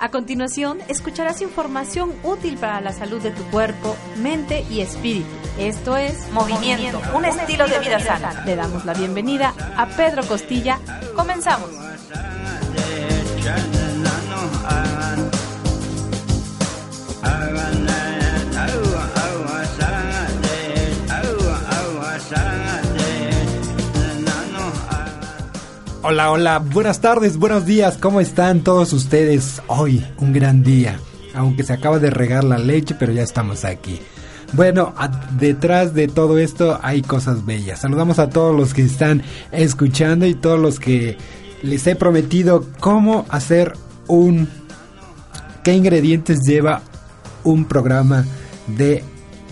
A continuación, escucharás información útil para la salud de tu cuerpo, mente y espíritu. Esto es Movimiento, un estilo de vida sana. Le damos la bienvenida a Pedro Costilla. Comenzamos. Hola, hola, buenas tardes, buenos días, ¿cómo están todos ustedes? Hoy, un gran día, aunque se acaba de regar la leche, pero ya estamos aquí. Bueno, detrás de todo esto hay cosas bellas. Saludamos a todos los que están escuchando y todos los que les he prometido cómo hacer un... qué ingredientes lleva un programa de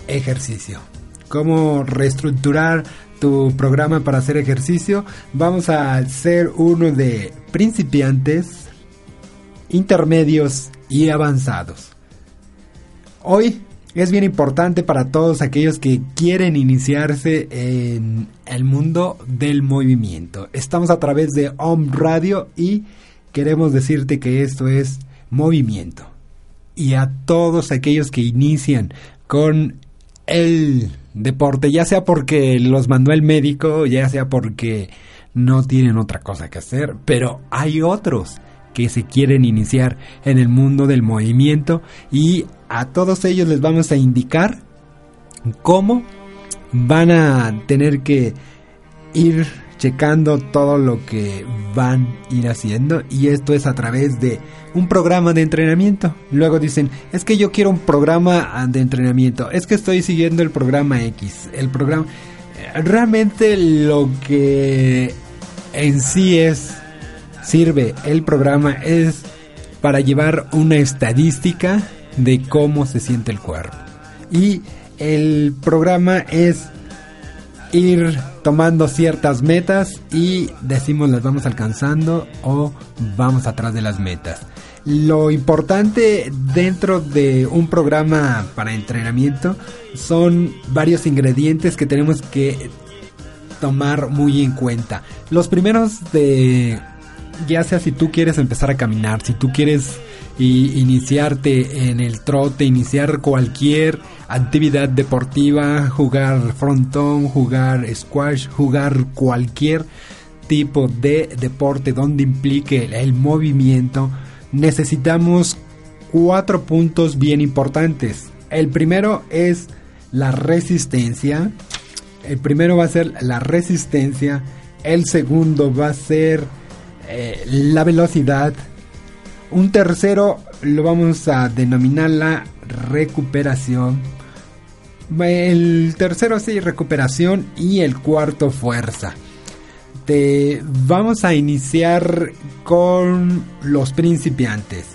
ejercicio. Cómo reestructurar tu programa para hacer ejercicio, vamos a hacer uno de principiantes, intermedios y avanzados. Hoy es bien importante para todos aquellos que quieren iniciarse en el mundo del movimiento. Estamos a través de Home Radio y queremos decirte que esto es movimiento. Y a todos aquellos que inician con el deporte, ya sea porque los mandó el médico, ya sea porque no tienen otra cosa que hacer, pero hay otros que se quieren iniciar en el mundo del movimiento y a todos ellos les vamos a indicar cómo van a tener que ir checando todo lo que van a ir haciendo y esto es a través de un programa de entrenamiento. Luego dicen, es que yo quiero un programa de entrenamiento, es que estoy siguiendo el programa X, el programa... Realmente lo que en sí es, sirve el programa es para llevar una estadística de cómo se siente el cuerpo. Y el programa es ir tomando ciertas metas y decimos las vamos alcanzando o vamos atrás de las metas. Lo importante dentro de un programa para entrenamiento son varios ingredientes que tenemos que tomar muy en cuenta. Los primeros de ya sea si tú quieres empezar a caminar, si tú quieres iniciarte en el trote, iniciar cualquier actividad deportiva, jugar frontón, jugar squash, jugar cualquier tipo de deporte donde implique el movimiento, necesitamos cuatro puntos bien importantes. El primero es la resistencia. El primero va a ser la resistencia. El segundo va a ser eh, la velocidad. Un tercero lo vamos a denominar la recuperación. El tercero sí, recuperación y el cuarto fuerza. Te vamos a iniciar con los principiantes.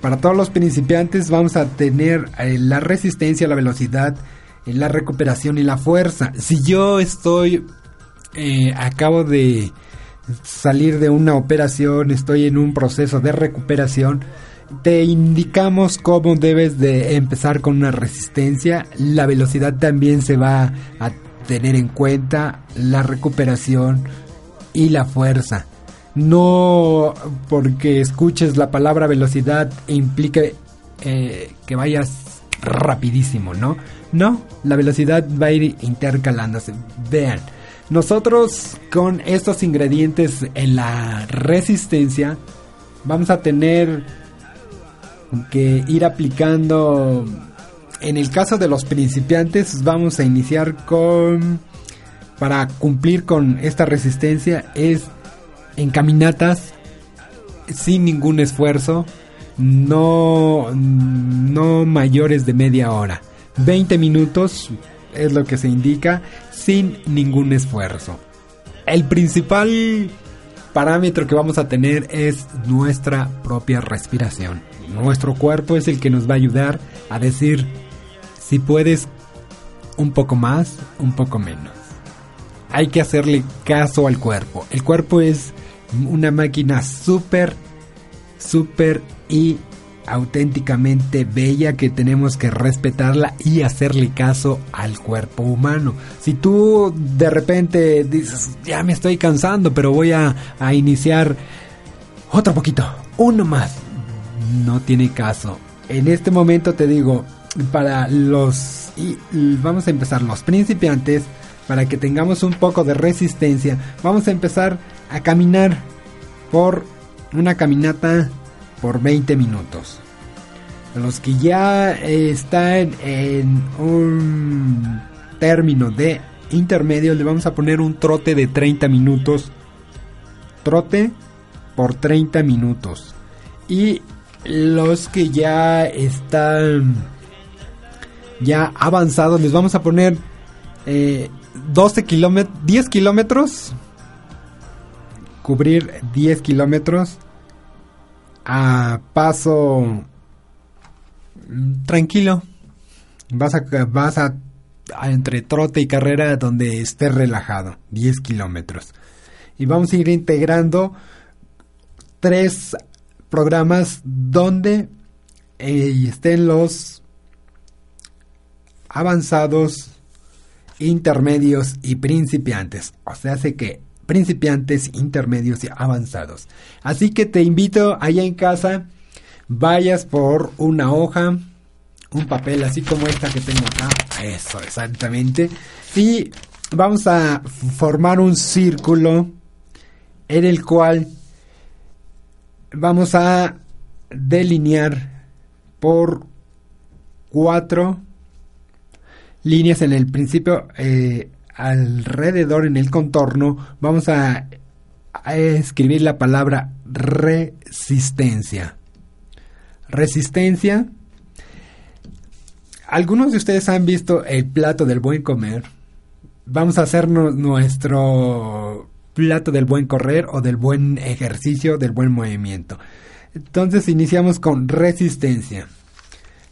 Para todos los principiantes vamos a tener eh, la resistencia, la velocidad, eh, la recuperación y la fuerza. Si yo estoy, acabo de salir de una operación, estoy en un proceso de recuperación, te indicamos cómo debes de empezar con una resistencia. La velocidad también se va a tener en cuenta, la recuperación y la fuerza. No porque escuches la palabra velocidad implique eh, que vayas rapidísimo, ¿no? No, la velocidad va a ir intercalándose. Vean, nosotros con estos ingredientes en la resistencia vamos a tener que ir aplicando. En el caso de los principiantes, vamos a iniciar con. Para cumplir con esta resistencia, es en caminatas sin ningún esfuerzo, no, no mayores de media hora. 20 minutos es lo que se indica sin ningún esfuerzo. El principal parámetro que vamos a tener es nuestra propia respiración. Nuestro cuerpo es el que nos va a ayudar a decir si puedes un poco más, un poco menos. Hay que hacerle caso al cuerpo. El cuerpo es una máquina súper, súper y auténticamente bella que tenemos que respetarla y hacerle caso al cuerpo humano. Si tú de repente dices, ya me estoy cansando, pero voy a, a iniciar otro poquito, uno más, no tiene caso. En este momento te digo, para los, y vamos a empezar los principiantes, para que tengamos un poco de resistencia, vamos a empezar a caminar por una caminata por 20 minutos. Los que ya están en un término de intermedio le vamos a poner un trote de 30 minutos. Trote por 30 minutos. Y los que ya están ya avanzados les vamos a poner 12 kilómetros, 10 kilómetros. Cubrir 10 kilómetros a paso tranquilo. Vas a, vas a, entre trote y carrera donde estés relajado. 10 kilómetros. Y vamos a ir integrando tres programas donde eh, estén los avanzados, intermedios y principiantes. O sea, hace que principiantes, intermedios y avanzados. Así que te invito allá en casa, vayas por una hoja, un papel así como esta que tengo acá. Eso, exactamente. Y vamos a formar un círculo en el cual vamos a delinear por cuatro líneas en el principio eh, alrededor en el contorno vamos a, escribir la palabra resistencia. Resistencia. Algunos de ustedes han visto el plato del buen comer. Vamos a hacernos nuestro plato del buen correr o del buen ejercicio, del buen movimiento. Entonces iniciamos con resistencia.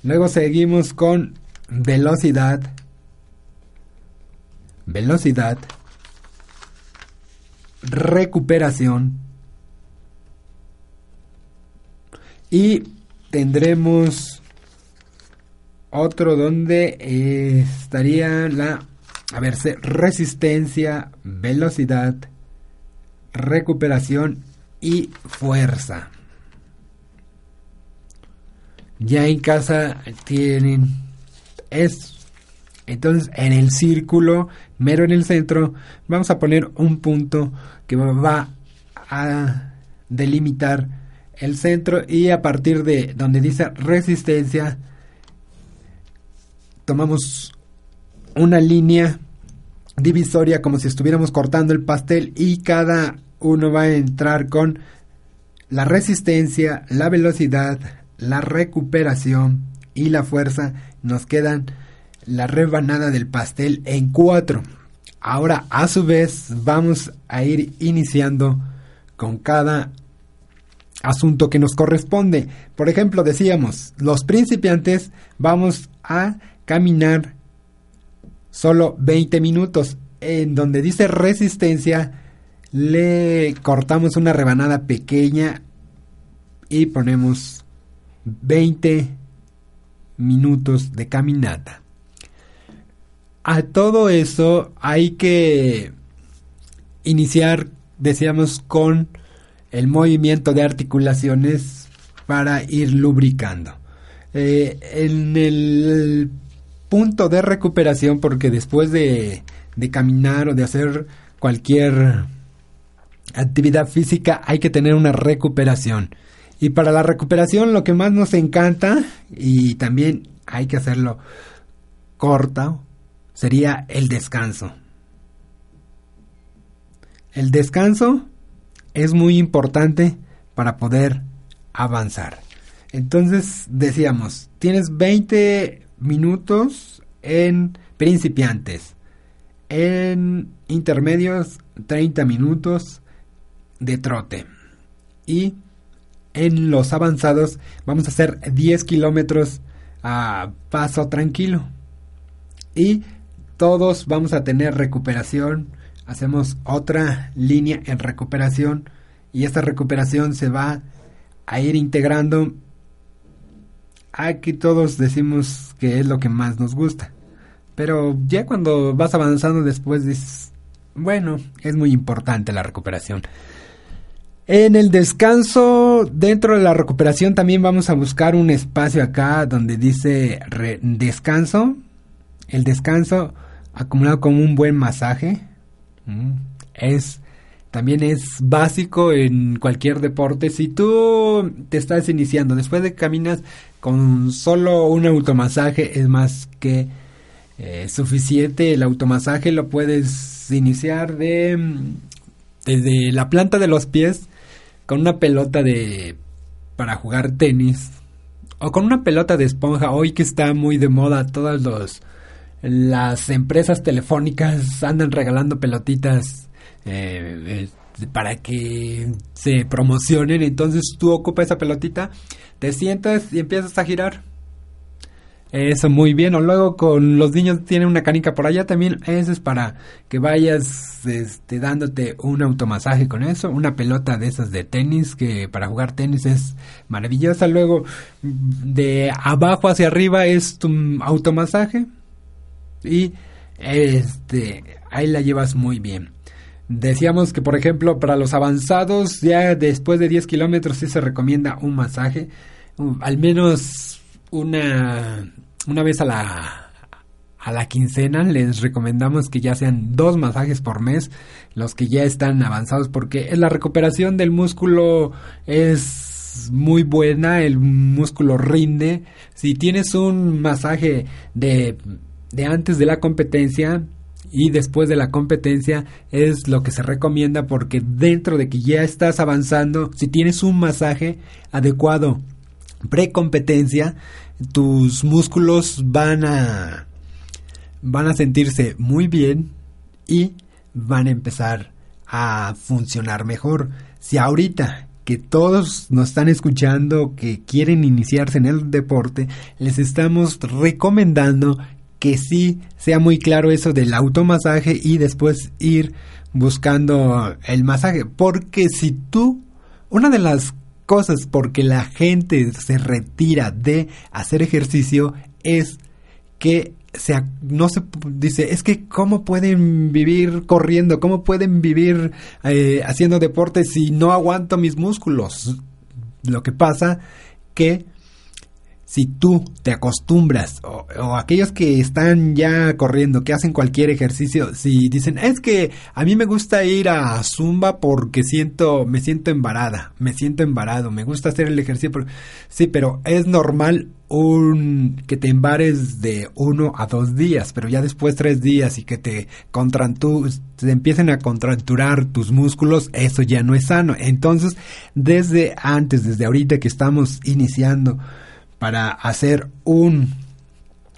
Luego seguimos con velocidad velocidad, recuperación y tendremos otro donde estaría la a ver resistencia velocidad recuperación y fuerza. Ya en casa tienen es entonces en el círculo mero en el centro, vamos a poner un punto que va a delimitar el centro y a partir de donde dice resistencia, tomamos una línea divisoria como si estuviéramos cortando el pastel y cada uno va a entrar con la resistencia, la velocidad, la recuperación y la fuerza. Nos quedan la rebanada del pastel en cuatro. Ahora, a su vez, vamos a ir iniciando con cada asunto que nos corresponde. Por ejemplo, decíamos, los principiantes vamos a caminar solo 20 minutos. En donde dice resistencia, le cortamos una rebanada pequeña y ponemos 20 minutos de caminata a todo eso hay que iniciar, decíamos, con el movimiento de articulaciones para ir lubricando. Eh, en el punto de recuperación, porque después de, de caminar o de hacer cualquier actividad física hay que tener una recuperación. Y para la recuperación lo que más nos encanta y también hay que hacerlo corta sería el descanso. El descanso es muy importante para poder avanzar. Entonces decíamos, tienes 20 minutos en principiantes, en intermedios 30 minutos, de trote. Y en los avanzados vamos a hacer 10 kilómetros a paso tranquilo. Y todos vamos a tener recuperación. Hacemos otra línea en recuperación. Y esta recuperación se va a ir integrando. Aquí todos decimos que es lo que más nos gusta. Pero ya cuando vas avanzando después dices, bueno, es muy importante la recuperación. En el descanso, dentro de la recuperación también vamos a buscar un espacio acá donde dice descanso. El descanso acumulado con un buen masaje. Mm, es también es básico en cualquier deporte. Si tú te estás iniciando, después de que caminas con solo un automasaje, es más que eh, suficiente. El automasaje lo puedes iniciar de desde la planta de los pies con una pelota de para jugar tenis o con una pelota de esponja. Hoy que está muy de moda todas los las empresas telefónicas andan regalando pelotitas eh, eh, para que se promocionen. Entonces tú ocupas esa pelotita, te sientas y empiezas a girar eso muy bien. O luego con los niños tienen una canica por allá también. Eso es para que vayas este, dándote un automasaje con eso. Una pelota de esas de tenis que para jugar tenis es maravillosa. Luego de abajo hacia arriba es tu automasaje. Y este ahí la llevas muy bien. Decíamos que, por ejemplo, para los avanzados, ya después de 10 kilómetros sí se recomienda un masaje. Al menos una, una vez a la, a la quincena les recomendamos que ya sean dos masajes por mes los que ya están avanzados porque la recuperación del músculo es muy buena, el músculo rinde. Si tienes un masaje de, de antes de la competencia, y después de la competencia es lo que se recomienda porque dentro de que ya estás avanzando, si tienes un masaje adecuado precompetencia, tus músculos van a van a sentirse muy bien y van a empezar a funcionar mejor. Si ahorita que todos nos están escuchando que quieren iniciarse en el deporte, les estamos recomendando que sí sea muy claro eso del automasaje y después ir buscando el masaje, porque si tú una de las cosas porque la gente se retira de hacer ejercicio es que se, no se dice, es que cómo pueden vivir corriendo, cómo pueden vivir eh, haciendo deporte si no aguanto mis músculos. Lo que pasa que si tú te acostumbras, o, aquellos que están ya corriendo, que hacen cualquier ejercicio, si dicen, es que a mí me gusta ir a Zumba porque siento, me siento embarada, me siento embarado, me gusta hacer el ejercicio, sí, pero es normal un que te embares de uno a dos días, pero ya después tres días y que te contrantu te empiecen a contracturar tus músculos, eso ya no es sano. Entonces, desde antes, desde ahorita que estamos iniciando, para hacer un,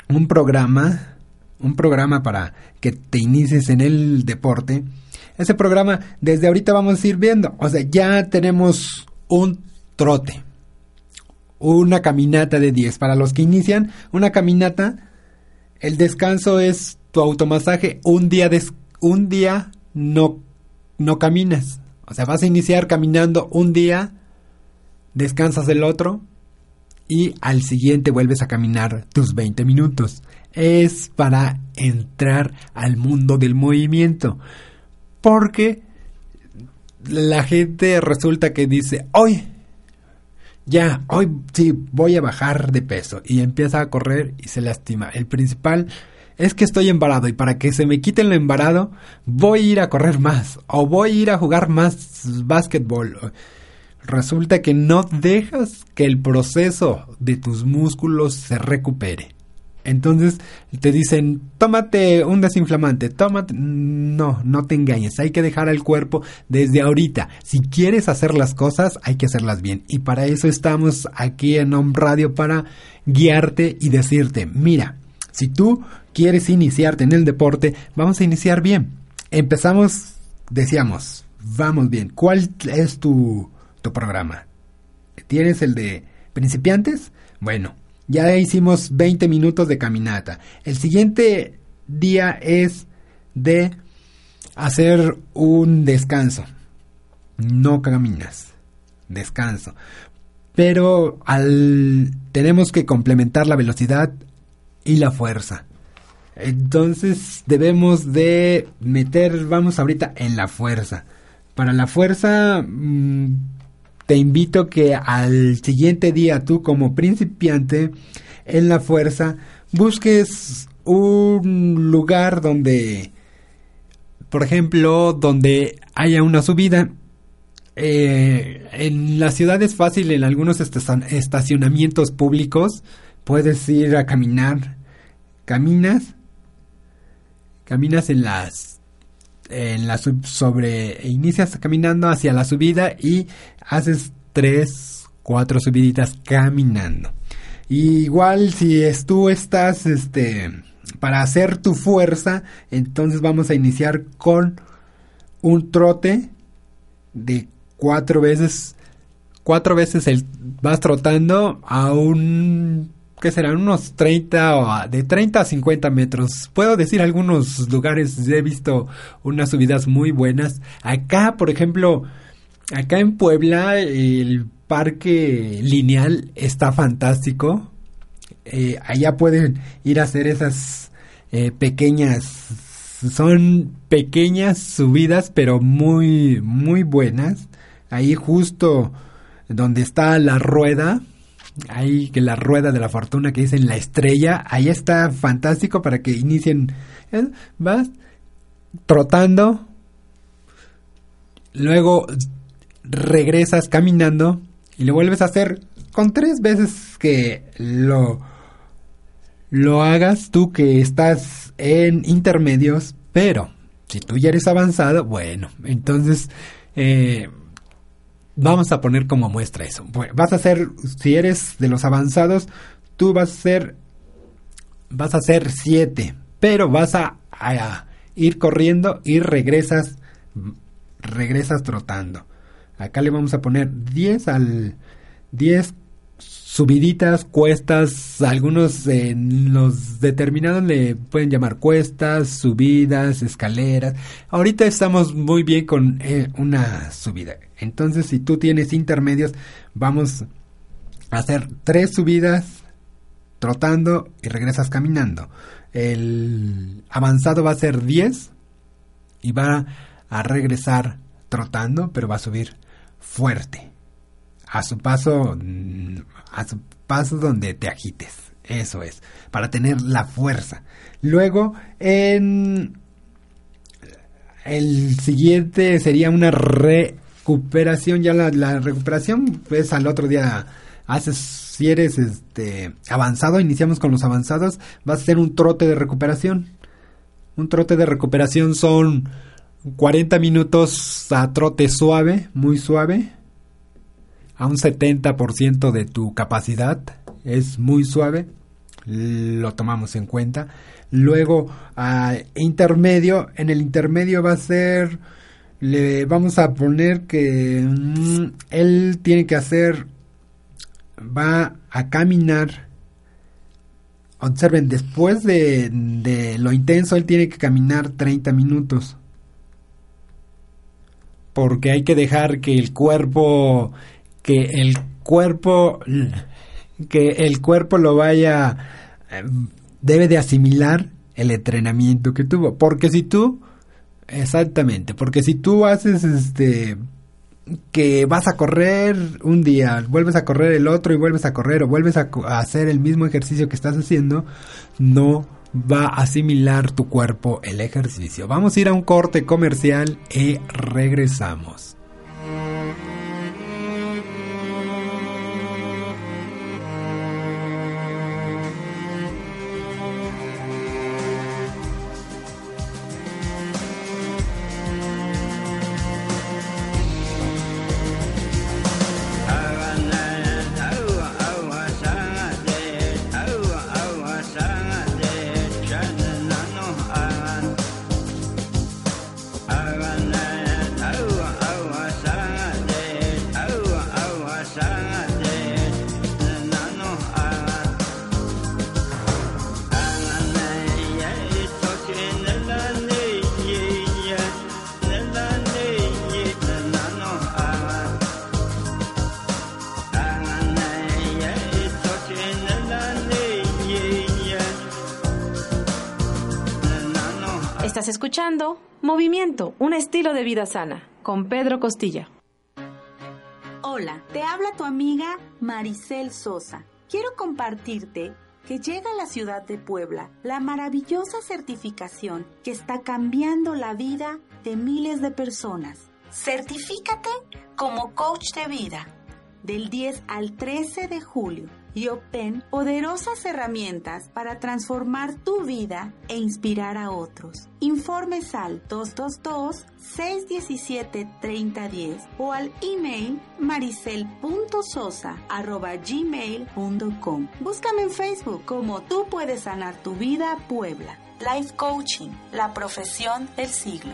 un programa, un programa para que te inicies en el deporte. Ese programa desde ahorita vamos a ir viendo. O sea, ya tenemos un trote, una caminata de 10. Para los que inician, una caminata, el descanso es tu automasaje. Un día, un día no, no caminas. O sea, vas a iniciar caminando un día, descansas el otro, y al siguiente vuelves a caminar tus 20 minutos. Es para entrar al mundo del movimiento. Porque la gente resulta que dice, hoy, ya, hoy sí, voy a bajar de peso. Y empieza a correr y se lastima. El principal es que estoy embarado y para que se me quite el embarado voy a ir a correr más o voy a ir a jugar más básquetbol resulta que no dejas que el proceso de tus músculos se recupere. Entonces te dicen, tómate un desinflamante, tómate... No, no te engañes, hay que dejar al cuerpo desde ahorita. Si quieres hacer las cosas, hay que hacerlas bien. Y para eso estamos aquí en Home Radio para guiarte y decirte, mira, si tú quieres iniciarte en el deporte, vamos a iniciar bien. Empezamos, decíamos, Vamos bien. ¿Cuál es tu, programa? ¿Tienes el de principiantes? Bueno, ya hicimos 20 minutos de caminata. El siguiente día es de hacer un descanso. No caminas, descanso. Pero al tenemos que complementar la velocidad y la fuerza. Entonces debemos de meter, vamos ahorita en la fuerza. Para la fuerza mm, te invito que al siguiente día tú como principiante en la fuerza busques un lugar donde, por ejemplo, donde haya una subida. Eh, en la ciudad es fácil, en algunos estacionamientos públicos puedes ir a caminar. Caminas, caminas en las en la sobre inicias caminando hacia la subida y haces tres cuatro subiditas caminando igual si tú estás este para hacer tu fuerza, entonces vamos a iniciar con un trote de cuatro veces. Cuatro veces el, vas trotando a un que serán unos 30 o de 30 a 50 metros. Puedo decir algunos lugares he visto unas subidas muy buenas. Acá, por ejemplo, acá en Puebla el parque lineal está fantástico. Eh, allá pueden ir a hacer esas eh, pequeñas, son pequeñas subidas, pero muy, muy buenas. Ahí justo donde está la rueda, ahí que la rueda de la fortuna que dicen la estrella, ahí está fantástico para que inicien. ¿eh? Vas trotando, luego regresas caminando y lo vuelves a hacer con tres veces que lo lo hagas tú que estás en intermedios, pero si tú ya eres avanzado, bueno, entonces eh, vamos a poner como muestra eso. vas a hacer, si eres de los avanzados, tú vas a hacer, vas a hacer siete, pero vas a, a ir corriendo y regresas, regresas trotando. Acá le vamos a poner 10 al 10 subiditas, cuestas, algunos en los determinados le pueden llamar cuestas, subidas, escaleras. Ahorita estamos muy bien con eh, una subida. Entonces, si tú tienes intermedios, vamos a hacer tres subidas trotando y regresas caminando. El avanzado va a ser 10 y va a regresar trotando, pero va a subir fuerte a su paso, mm, a su paso donde te agites. Eso es, para tener la fuerza. Luego, en el siguiente sería una recuperación. Ya la, recuperación, pues al otro día haces, si eres este avanzado, iniciamos con los avanzados, vas a hacer un trote de recuperación. Un trote de recuperación son 40 minutos a trote suave, muy suave a un 70% de tu capacidad, es muy suave, lo tomamos en cuenta. Luego, a intermedio, en el intermedio va a ser, le vamos a poner que mm, él tiene que hacer, va a caminar. Observen, después de, de lo intenso, él tiene que caminar 30 minutos. Porque hay que dejar que el cuerpo que el cuerpo que el cuerpo lo vaya debe de asimilar el entrenamiento que tuvo porque si tú exactamente porque si tú haces este que vas a correr un día, vuelves a correr el otro y vuelves a correr o vuelves a, a, hacer el mismo ejercicio que estás haciendo, no va a asimilar tu cuerpo el ejercicio. Vamos a ir a un corte comercial y regresamos. Vida sana, con Pedro Costilla. Hola, te habla tu amiga Maricel Sosa. Quiero compartirte que llega a la ciudad de Puebla la maravillosa certificación que está cambiando la vida de miles de personas. Certifícate como coach de vida del 10 al 13 de julio y obtén poderosas herramientas para transformar tu vida e inspirar a otros. Informes al 222-617-3010 o al email maricel.sosa.gmail.com. Búscame en Facebook como Tú puedes sanar tu vida Puebla. Life Coaching, la profesión del siglo.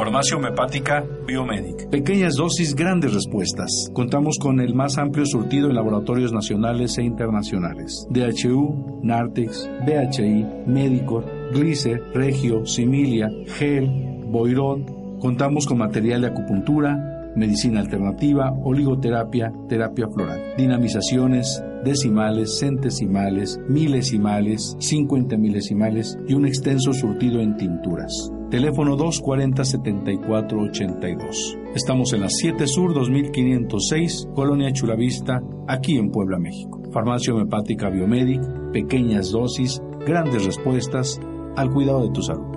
Farmacia homeopática Biomedic. Pequeñas dosis, grandes respuestas. Contamos con el más amplio surtido en laboratorios nacionales e internacionales. DHU, Nartex, BHI, Medicor, Glicer, Regio, Similia, Gel, Boirón. Contamos con material de acupuntura, medicina alternativa, oligoterapia, terapia floral, dinamizaciones, decimales, centesimales, milesimales, cincuenta milesimales y un extenso surtido en tinturas. Teléfono 240-7482. Estamos en la 7 Sur 2506, Colonia Chulavista, aquí en Puebla, México. Farmacia homeopática Biomedic, pequeñas dosis, grandes respuestas al cuidado de tu salud.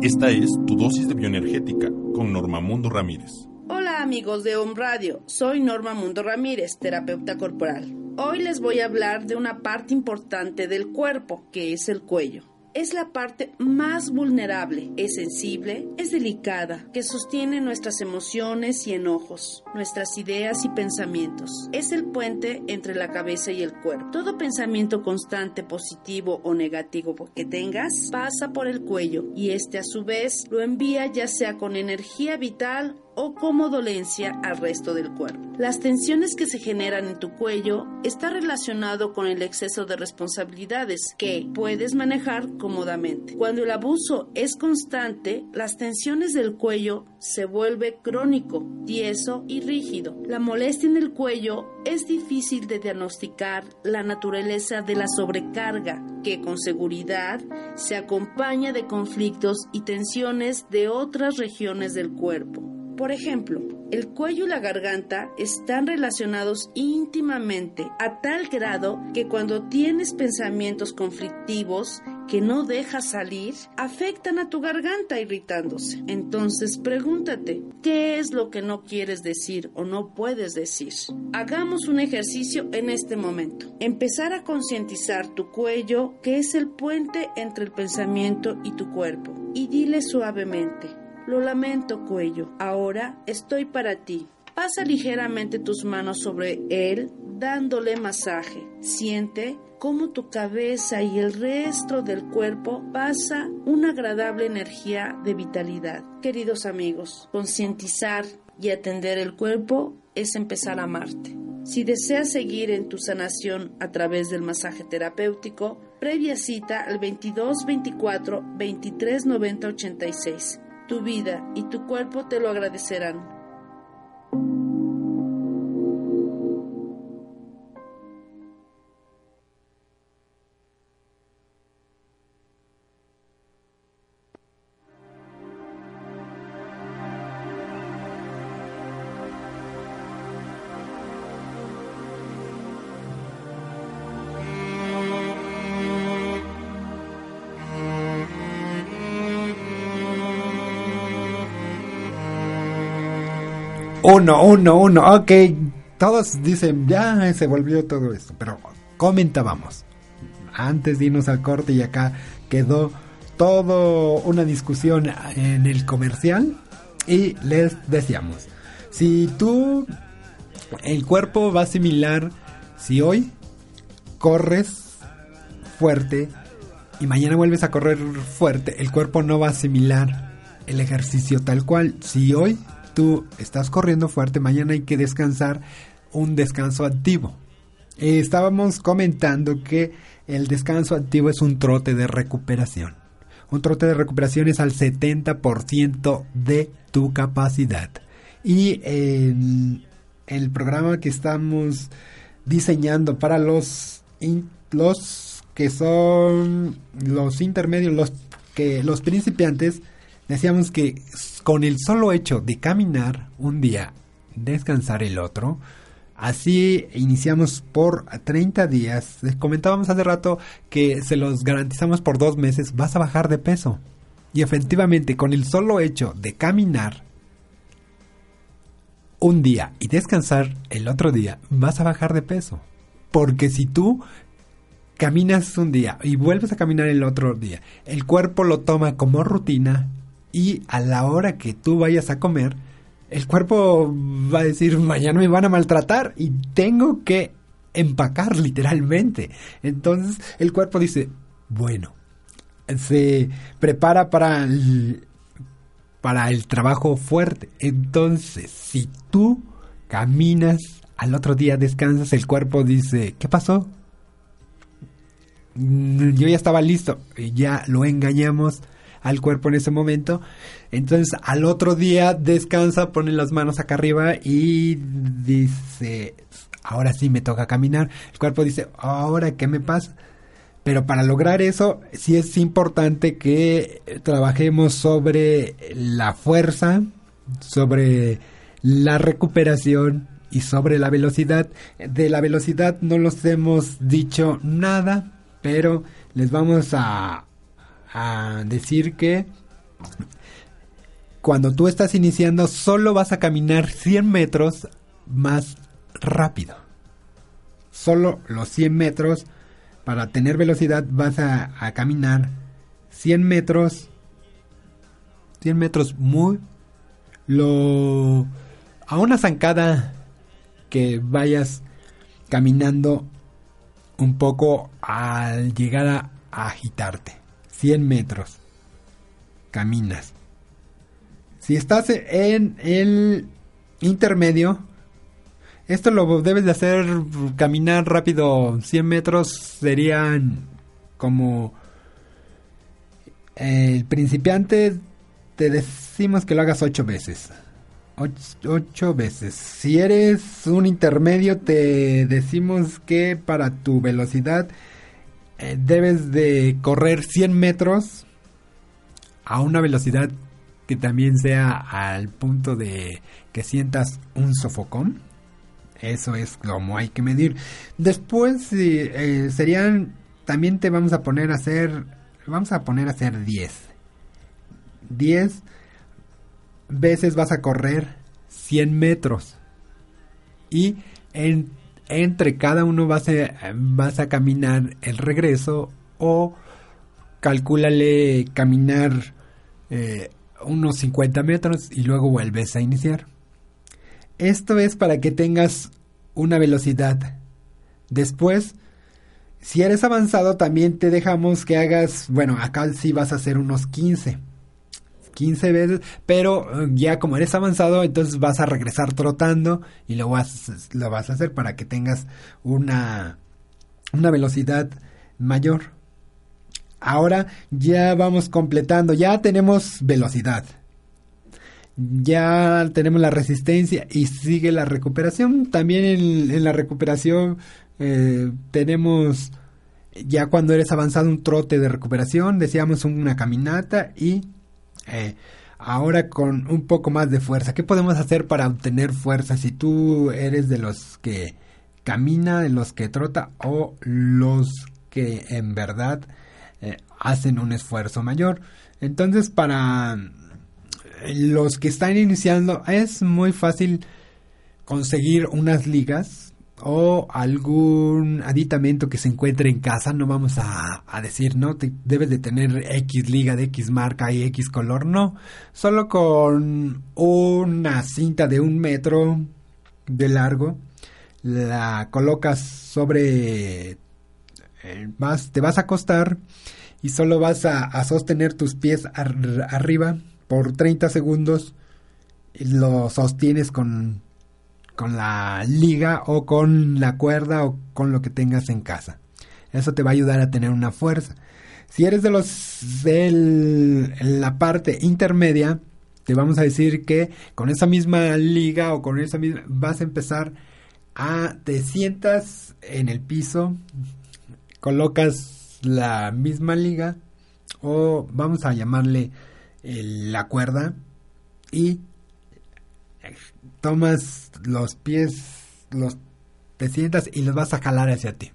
Esta es tu dosis de bioenergética con Norma Mundo Ramírez. Hola amigos de Home Radio, soy Norma Mundo Ramírez, terapeuta corporal. Hoy les voy a hablar de una parte importante del cuerpo, que es el cuello. Es la parte más vulnerable, es sensible, es delicada, que sostiene nuestras emociones y enojos, nuestras ideas y pensamientos. Es el puente entre la cabeza y el cuerpo. Todo pensamiento constante, positivo o negativo que tengas, pasa por el cuello y este a su vez lo envía ya sea con energía vital o como dolencia al resto del cuerpo. Las tensiones que se generan en tu cuello está relacionado con el exceso de responsabilidades que puedes manejar cómodamente. Cuando el abuso es constante, las tensiones del cuello se vuelve crónico, tieso y rígido. La molestia en el cuello es difícil de diagnosticar la naturaleza de la sobrecarga que con seguridad se acompaña de conflictos y tensiones de otras regiones del cuerpo. Por ejemplo, el cuello y la garganta están relacionados íntimamente a tal grado que cuando tienes pensamientos conflictivos que no dejas salir, afectan a tu garganta irritándose. Entonces pregúntate, ¿qué es lo que no quieres decir o no puedes decir? Hagamos un ejercicio en este momento. Empezar a concientizar tu cuello, que es el puente entre el pensamiento y tu cuerpo, y dile suavemente, lo lamento, cuello. Ahora estoy para ti. Pasa ligeramente tus manos sobre él, dándole masaje. Siente cómo tu cabeza y el resto del cuerpo pasa una agradable energía de vitalidad. Queridos amigos, concientizar y atender el cuerpo es empezar a amarte. Si deseas seguir en tu sanación a través del masaje terapéutico, previa cita al 22 24 23 90 86 tu vida y tu cuerpo te lo agradecerán. Uno, uno, uno. Ok, todos dicen, ya se volvió todo esto. Pero comentábamos. Antes de irnos al corte y acá quedó todo una discusión en el comercial. Y les decíamos, si tú, el cuerpo va a asimilar, si hoy corres fuerte y mañana vuelves a correr fuerte, el cuerpo no va a asimilar el ejercicio tal cual. Si hoy tú estás corriendo fuerte, mañana hay que descansar, un descanso activo. Eh, estábamos comentando que el descanso activo es un trote de recuperación. Un trote de recuperación es al 70% de tu capacidad. Y el programa que estamos diseñando para los, los que son los intermedios, los, que, los principiantes, decíamos que con el solo hecho de caminar un día, descansar el otro, Así iniciamos por 30 días. Les comentábamos hace rato que se los garantizamos por dos meses. Vas a bajar de peso. Y efectivamente, con el solo hecho de caminar un día y descansar el otro día, vas a bajar de peso. Porque si tú caminas un día y vuelves a caminar el otro día, el cuerpo lo toma como rutina y a la hora que tú vayas a comer, el cuerpo va a decir, mañana me van a maltratar y tengo que empacar literalmente. Entonces el cuerpo dice, bueno, se prepara para el, para el trabajo fuerte. Entonces, si tú caminas, al otro día descansas, el cuerpo dice, ¿qué pasó? Mm, yo ya estaba listo, ya lo engañamos al cuerpo en ese momento. Entonces al otro día descansa, pone las manos acá arriba y dice, ahora sí me toca caminar. El cuerpo dice, ahora qué me pasa. Pero para lograr eso sí es importante que trabajemos sobre la fuerza, sobre la recuperación y sobre la velocidad. De la velocidad no los hemos dicho nada, pero les vamos a, a decir que cuando tú estás iniciando solo vas a caminar 100 metros más rápido. Solo los 100 metros para tener velocidad vas a, caminar 100 metros 100 metros muy lo a una zancada que vayas caminando un poco al llegar a agitarte 100 metros. Caminas. Si estás en el intermedio, esto lo debes de hacer caminar rápido. 100 metros serían como el principiante te decimos que lo hagas 8 veces. 8 veces. Si eres un intermedio te decimos que para tu velocidad eh, debes de correr 100 metros a una velocidad que también sea al punto de que sientas un sofocón. Eso es como hay que medir. Después eh, serían, también te vamos a poner a hacer, vamos a poner a hacer 10. 10 veces vas a correr 100 metros. Y en entre cada uno vas a, vas a caminar el regreso o calcúlale caminar eh, unos 50 metros y luego vuelves a iniciar. Esto es para que tengas una velocidad. Después, si eres avanzado, también te dejamos que hagas, bueno, acá sí vas a hacer unos 15. 15 veces, pero eh, ya como eres avanzado, entonces vas a regresar trotando y lo vas, lo vas a hacer para que tengas una, una velocidad mayor. Ahora ya vamos completando, ya tenemos velocidad, ya tenemos la resistencia y sigue la recuperación. También en, la recuperación eh, tenemos ya cuando eres avanzado un trote de recuperación, decíamos una caminata y eh, ahora con un poco más de fuerza. ¿Qué podemos hacer para obtener fuerza si tú eres de los que camina, de los que trota o los que en verdad eh, hacen un esfuerzo mayor? Entonces para los que están iniciando es muy fácil conseguir unas ligas o algún aditamento que se encuentre en casa, no vamos a, decir, no, te, debes de tener X liga de X marca y X color, no, solo con una cinta de un metro de largo, la colocas sobre, eh, te vas a acostar y solo vas a, sostener tus pies arriba por 30 segundos y lo sostienes con con la liga o con la cuerda o con lo que tengas en casa. Eso te va a ayudar a tener una fuerza. Si eres de los de la parte intermedia, te vamos a decir que con esa misma liga o con esa misma vas a empezar a te sientas en el piso, colocas la misma liga o vamos a llamarle la cuerda y tomas los pies, los te sientas y los vas a jalar hacia ti.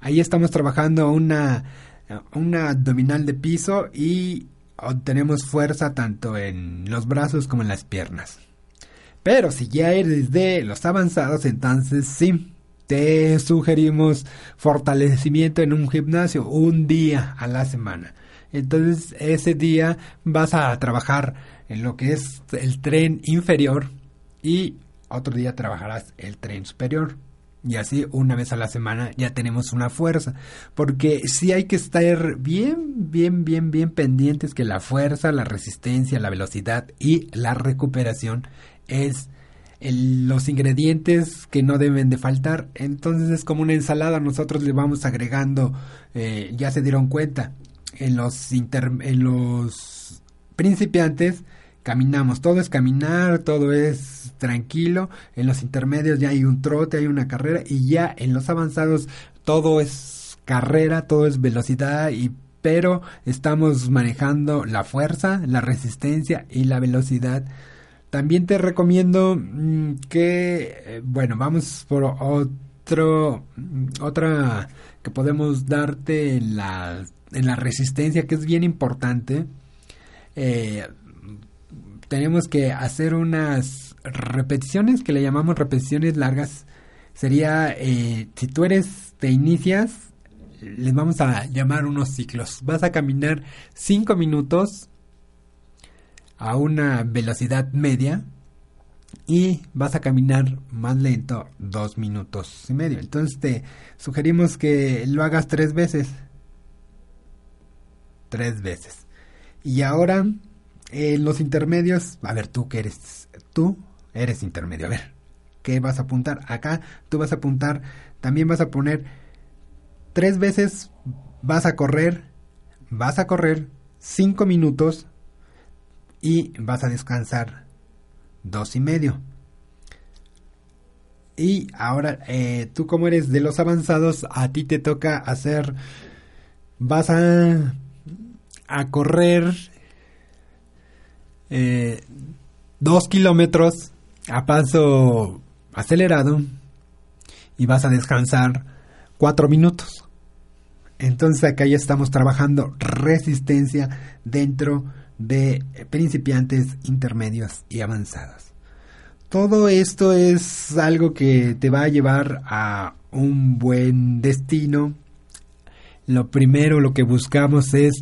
Ahí estamos trabajando una, una abdominal de piso y obtenemos fuerza tanto en los brazos como en las piernas. Pero si ya eres de los avanzados, entonces sí, te sugerimos fortalecimiento en un gimnasio un día a la semana. Entonces ese día vas a trabajar en lo que es el tren inferior y otro día trabajarás el tren superior. Y así una vez a la semana ya tenemos una fuerza. Porque sí hay que estar bien, bien, bien, bien pendientes que la fuerza, la resistencia, la velocidad y la recuperación es los ingredientes que no deben de faltar. Entonces es como una ensalada, nosotros le vamos agregando, eh, ya se dieron cuenta, en los, en los principiantes caminamos, todo es caminar, todo es tranquilo, en los intermedios ya hay un trote, hay una carrera y ya en los avanzados todo es carrera, todo es velocidad y pero estamos manejando la fuerza, la resistencia y la velocidad también te recomiendo mm, que, eh, bueno, vamos por otro, otra que podemos darte en la, en la resistencia, que es bien importante. Eh, tenemos que hacer unas repeticiones que le llamamos repeticiones largas. Sería, eh, si tú eres, te inicias, les vamos a llamar unos ciclos. Vas a caminar 5 minutos a una velocidad media y vas a caminar más lento dos minutos y medio. Entonces te sugerimos que lo hagas tres veces. Tres veces. Y ahora en los intermedios, a ver, tú que eres, tú eres intermedio. A ver, ¿qué vas a apuntar? Acá tú vas a apuntar, también vas a poner tres veces, vas a correr, vas a correr cinco minutos y vas a descansar dos y medio. Y ahora, eh, tú como eres de los avanzados, a ti te toca hacer, vas a, a correr eh, dos kilómetros a paso acelerado y vas a descansar cuatro minutos. Entonces acá ya estamos trabajando resistencia dentro de principiantes, intermedios y avanzados. Todo esto es algo que te va a llevar a un buen destino. Lo primero, lo que buscamos es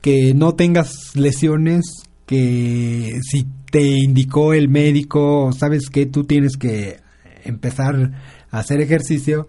que no tengas lesiones, que si te indicó el médico, sabes que tú tienes que empezar a hacer ejercicio,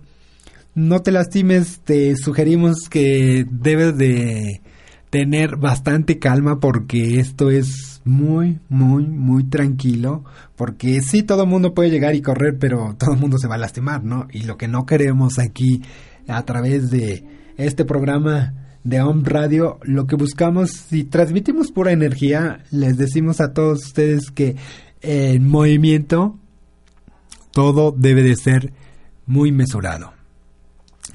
no te lastimes, te sugerimos que debes de tener bastante calma porque esto es muy, muy, muy tranquilo. Porque sí, todo el mundo puede llegar y correr, pero todo el mundo se va a lastimar, ¿no? Y lo que no queremos aquí a través de este programa de Home Radio, lo que buscamos, si transmitimos pura energía, les decimos a todos ustedes que en movimiento todo debe de ser muy mesurado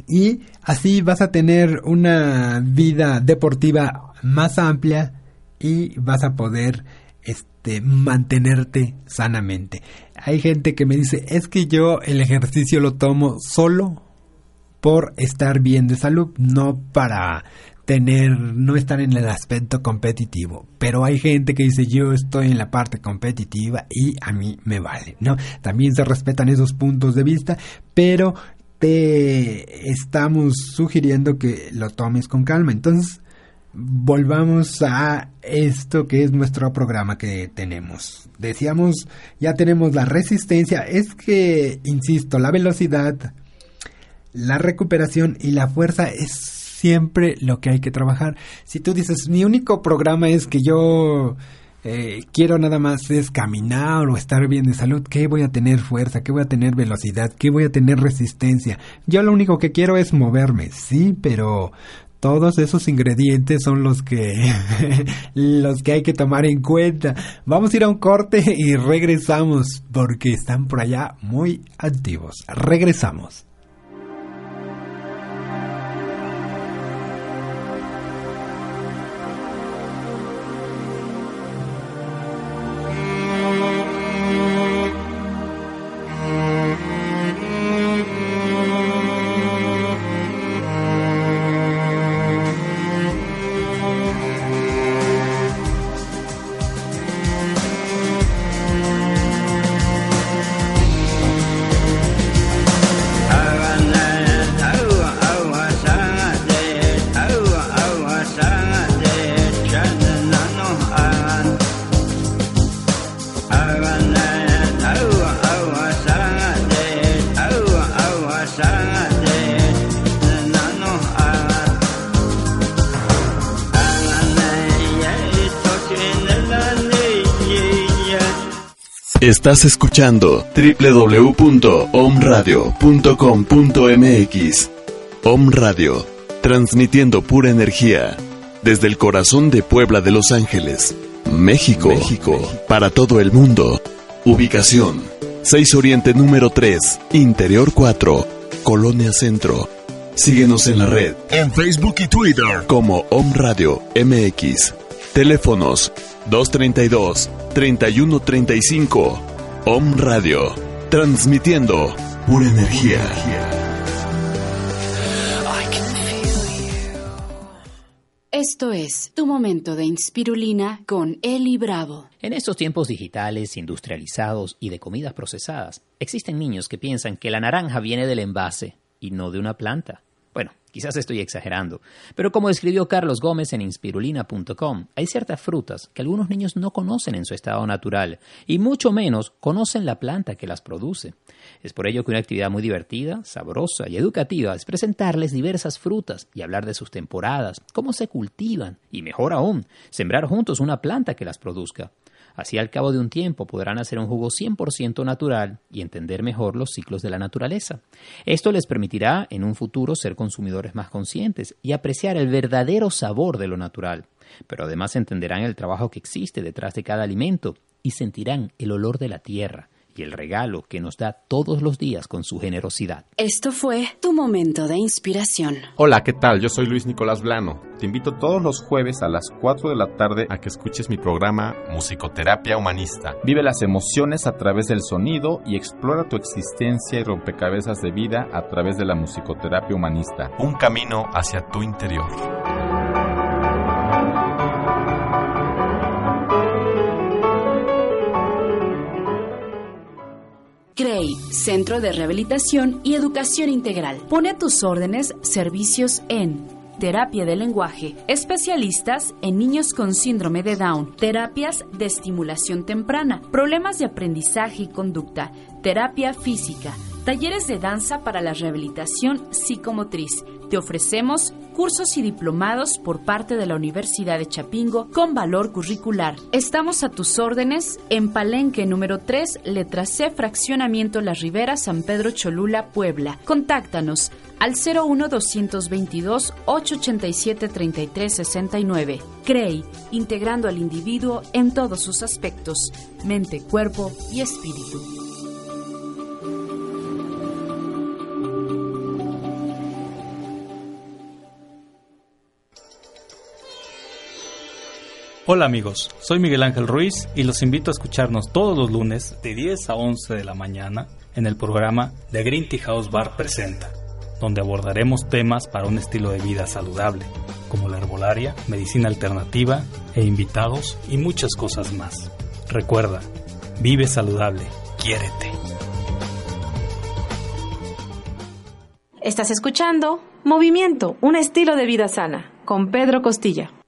y así vas a tener una vida deportiva más amplia y vas a poder este mantenerte sanamente. Hay gente que me dice, "Es que yo el ejercicio lo tomo solo por estar bien de salud, no para tener, no estar en el aspecto competitivo. Pero hay gente que dice yo estoy en la parte competitiva y a mí me vale, ¿no? También se respetan esos puntos de vista, pero te estamos sugiriendo que lo tomes con calma. Entonces, volvamos a esto que es nuestro programa que tenemos. Decíamos, ya tenemos la resistencia, es que, insisto, la velocidad, la recuperación y la fuerza es siempre lo que hay que trabajar. Si tú dices, mi único programa es que yo eh, quiero nada más es caminar o estar bien de salud, ¿qué voy a tener fuerza? ¿Qué voy a tener velocidad? ¿Qué voy a tener resistencia? Yo lo único que quiero es moverme, sí, pero todos esos ingredientes son los que los que hay que tomar en cuenta. Vamos a ir a un corte y regresamos porque están por allá muy activos. Regresamos. Estás escuchando www.omradio.com.mx. Om Radio, transmitiendo pura energía desde el corazón de Puebla de Los Ángeles, México, México, para todo el mundo. Ubicación: 6 Oriente número 3, Interior 4, Colonia Centro. Síguenos en la red, en Facebook y Twitter como Om Radio MX. Teléfonos 232 3135. Om Radio. Transmitiendo pura energía. Esto es Tu Momento de Inspirulina con Eli Bravo. En estos tiempos digitales, industrializados y de comidas procesadas, existen niños que piensan que la naranja viene del envase y no de una planta. Quizás estoy exagerando, pero como escribió Carlos Gómez en inspirulina.com, hay ciertas frutas que algunos niños no conocen en su estado natural y mucho menos conocen la planta que las produce. Es por ello que una actividad muy divertida, sabrosa y educativa es presentarles diversas frutas y hablar de sus temporadas, cómo se cultivan y, mejor aún, sembrar juntos una planta que las produzca. Así al cabo de un tiempo podrán hacer un jugo 100% natural y entender mejor los ciclos de la naturaleza. Esto les permitirá en un futuro ser consumidores más conscientes y apreciar el verdadero sabor de lo natural. Pero además entenderán el trabajo que existe detrás de cada alimento y sentirán el olor de la tierra, y el regalo que nos da todos los días con su generosidad. Esto fue tu momento de inspiración. Hola, ¿qué tal? Yo soy Luis Nicolás Blano. Te invito todos los jueves a las 4 de la tarde a que escuches mi programa Musicoterapia Humanista. Vive las emociones a través del sonido y explora tu existencia y rompecabezas de vida a través de la musicoterapia humanista. Un camino hacia tu interior. Centro de Rehabilitación y Educación Integral. Pone a tus órdenes servicios en terapia de lenguaje, especialistas en niños con síndrome de Down, terapias de estimulación temprana, problemas de aprendizaje y conducta, terapia física, talleres de danza para la rehabilitación psicomotriz. Te ofrecemos cursos y diplomados por parte de la Universidad de Chapingo con valor curricular. Estamos a tus órdenes en Palenque número 3, letra C, fraccionamiento La Ribera, San Pedro Cholula, Puebla. Contáctanos al 01 222 887 3369. CREI, integrando al individuo en todos sus aspectos, mente, cuerpo y espíritu. Hola amigos, soy Miguel Ángel Ruiz y los invito a escucharnos todos los lunes de 10 a 11 de la mañana en el programa The Green Tea House Bar Presenta, donde abordaremos temas para un estilo de vida saludable, como la herbolaria, medicina alternativa e invitados y muchas cosas más. Recuerda, vive saludable, quiérete. Estás escuchando Movimiento, un estilo de vida sana, con Pedro Costilla.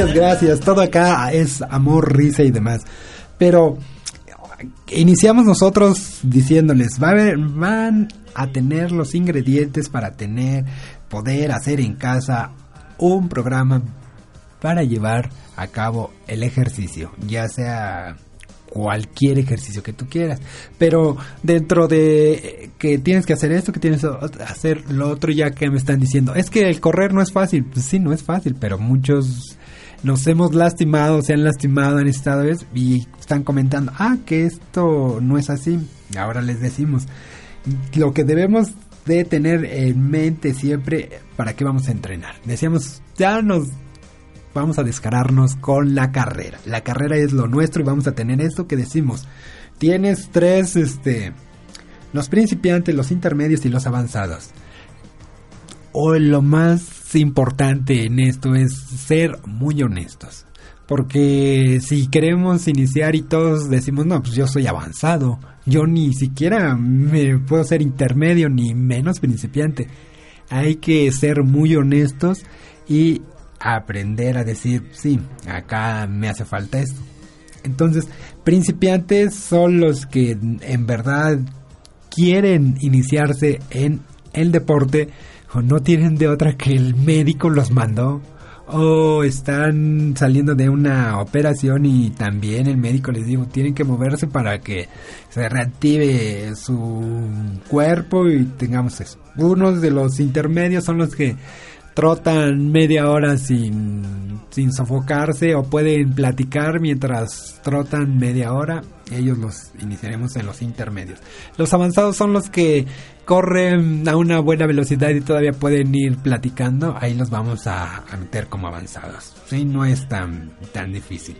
Gracias, gracias. Todo acá es amor, risa y demás. Pero iniciamos nosotros diciéndoles, va a ver, van a tener los ingredientes para tener, poder hacer en casa un programa para llevar a cabo el ejercicio, ya sea cualquier ejercicio que tú quieras. Pero dentro de que tienes que hacer esto, que tienes que hacer lo otro, ya que me están diciendo, es que el correr no es fácil. Pues sí, no es fácil, pero muchos nos hemos lastimado, se han lastimado, han estado y están comentando, ah, que esto no es así. Ahora les decimos, lo que debemos de tener en mente siempre para qué vamos a entrenar. Decíamos, ya nos vamos a descararnos con la carrera. La carrera es lo nuestro y vamos a tener esto que decimos. Tienes tres, este, los principiantes, los intermedios y los avanzados. O lo más importante en esto es ser muy honestos. Porque si queremos iniciar y todos decimos, no, pues yo soy avanzado, yo ni siquiera me puedo ser intermedio ni menos principiante. Hay que ser muy honestos y aprender a decir, sí, acá me hace falta esto. Entonces, principiantes son los que en verdad quieren iniciarse en el deporte o no tienen de otra que el médico los mandó o están saliendo de una operación y también el médico les dijo tienen que moverse para que se reactive su cuerpo y tengamos eso. Unos de los intermedios son los que trotan media hora sin, sin sofocarse o pueden platicar mientras trotan media hora. Ellos los iniciaremos en los intermedios. Los avanzados son los que corren a una buena velocidad y todavía pueden ir platicando. Ahí los vamos a, meter como avanzados. Sí, no es tan, tan difícil.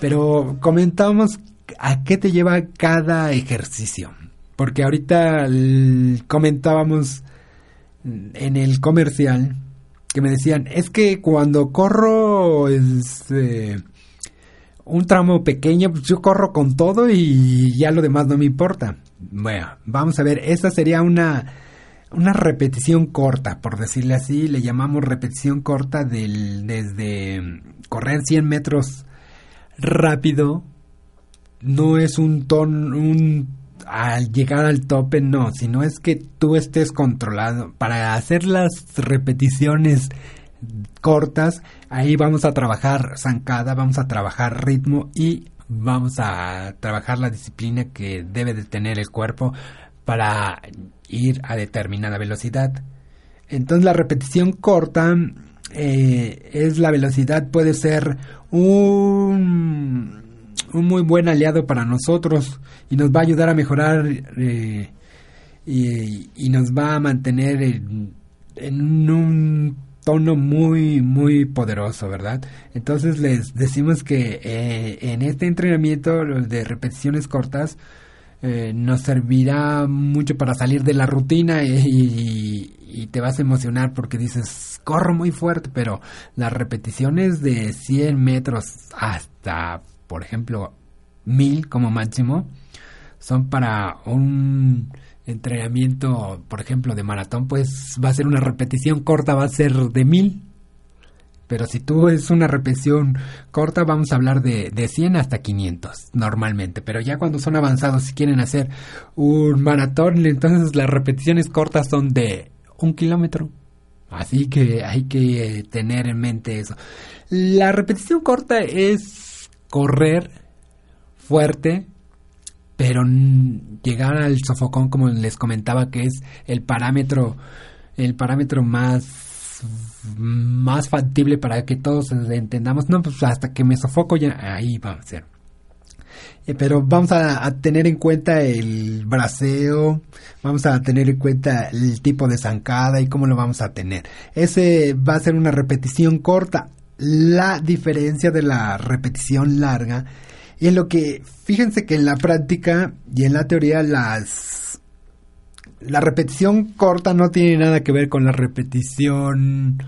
Pero comentamos a qué te lleva cada ejercicio. Porque ahorita comentábamos en el comercial que me decían, es que cuando corro este, un tramo pequeño, pues yo corro con todo y ya lo demás no me importa. Bueno, vamos a ver, esta sería una, una repetición corta, por decirle así, le llamamos repetición corta del, desde correr 100 metros rápido, no es un ton, un al llegar al tope, no, sino es que tú estés controlado. Para hacer las repeticiones cortas, ahí vamos a trabajar zancada, vamos a trabajar ritmo y vamos a trabajar la disciplina que debe de tener el cuerpo para ir a determinada velocidad. Entonces la repetición corta eh, es la velocidad, puede ser un un muy buen aliado para nosotros y nos va a ayudar a mejorar eh, y, nos va a mantener en, un tono muy muy poderoso, ¿verdad? Entonces les decimos que eh, en este entrenamiento de repeticiones cortas eh, nos servirá mucho para salir de la rutina y, y, te vas a emocionar porque dices, corro muy fuerte, pero las repeticiones de 100 metros hasta por ejemplo, mil como máximo, son para un entrenamiento, por ejemplo, de maratón, pues va a ser una repetición corta, va a ser de mil. Pero si tú es una repetición corta, vamos a hablar de, de 100 hasta 500 normalmente. Pero ya cuando son avanzados, si quieren hacer un maratón, entonces las repeticiones cortas son de un kilómetro. Así que hay que tener en mente eso. La repetición corta es correr fuerte, pero llegar al sofocón como les comentaba que es el parámetro el parámetro más más factible para que todos entendamos no pues hasta que me sofoco ya ahí va a ser eh, pero vamos a, a, tener en cuenta el braceo, vamos a tener en cuenta el tipo de zancada y cómo lo vamos a tener. Ese va a ser una repetición corta la diferencia de la repetición larga y en lo que fíjense que en la práctica y en la teoría las la repetición corta no tiene nada que ver con la repetición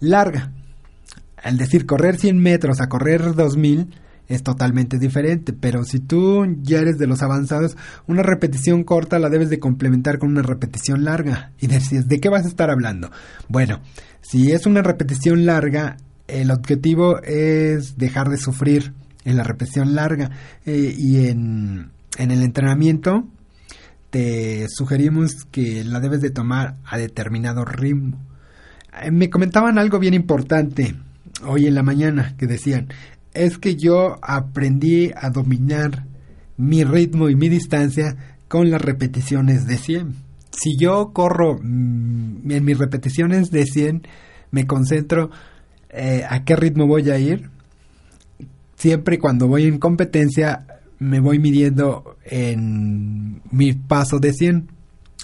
larga. Al decir correr 100 metros a correr 2000 es totalmente diferente, pero si tú ya eres de los avanzados, una repetición corta la debes de complementar con una repetición larga. Y decís, ¿de qué vas a estar hablando? Bueno, si es una repetición larga, el objetivo es dejar de sufrir en la repetición larga eh, y en, en el entrenamiento te sugerimos que la debes de tomar a determinado ritmo. Eh, me comentaban algo bien importante hoy en la mañana que decían, es que yo aprendí a dominar mi ritmo y mi distancia con las repeticiones de 100. Si yo corro mm, en mis repeticiones de 100, me concentro eh, a qué ritmo voy a ir. Siempre cuando voy en competencia me voy midiendo en mi paso de 100.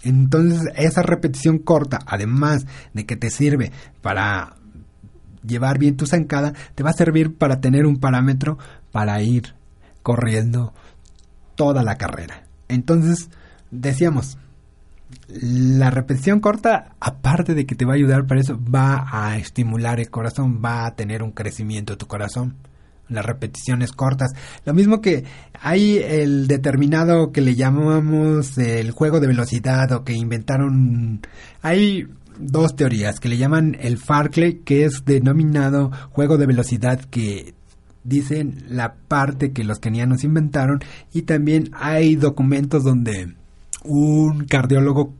Entonces esa repetición corta, además de que te sirve para llevar bien tu zancada, te va a servir para tener un parámetro para ir corriendo toda la carrera. Entonces, decíamos, la repetición corta, aparte de que te va a ayudar para eso, va a estimular el corazón, va a tener un crecimiento de tu corazón. Las repeticiones cortas. Lo mismo que hay el determinado que le llamamos el juego de velocidad o que inventaron. Hay dos teorías que le llaman el Farkley, que es denominado juego de velocidad que dicen la parte que los kenianos inventaron y también hay documentos donde un cardiólogo,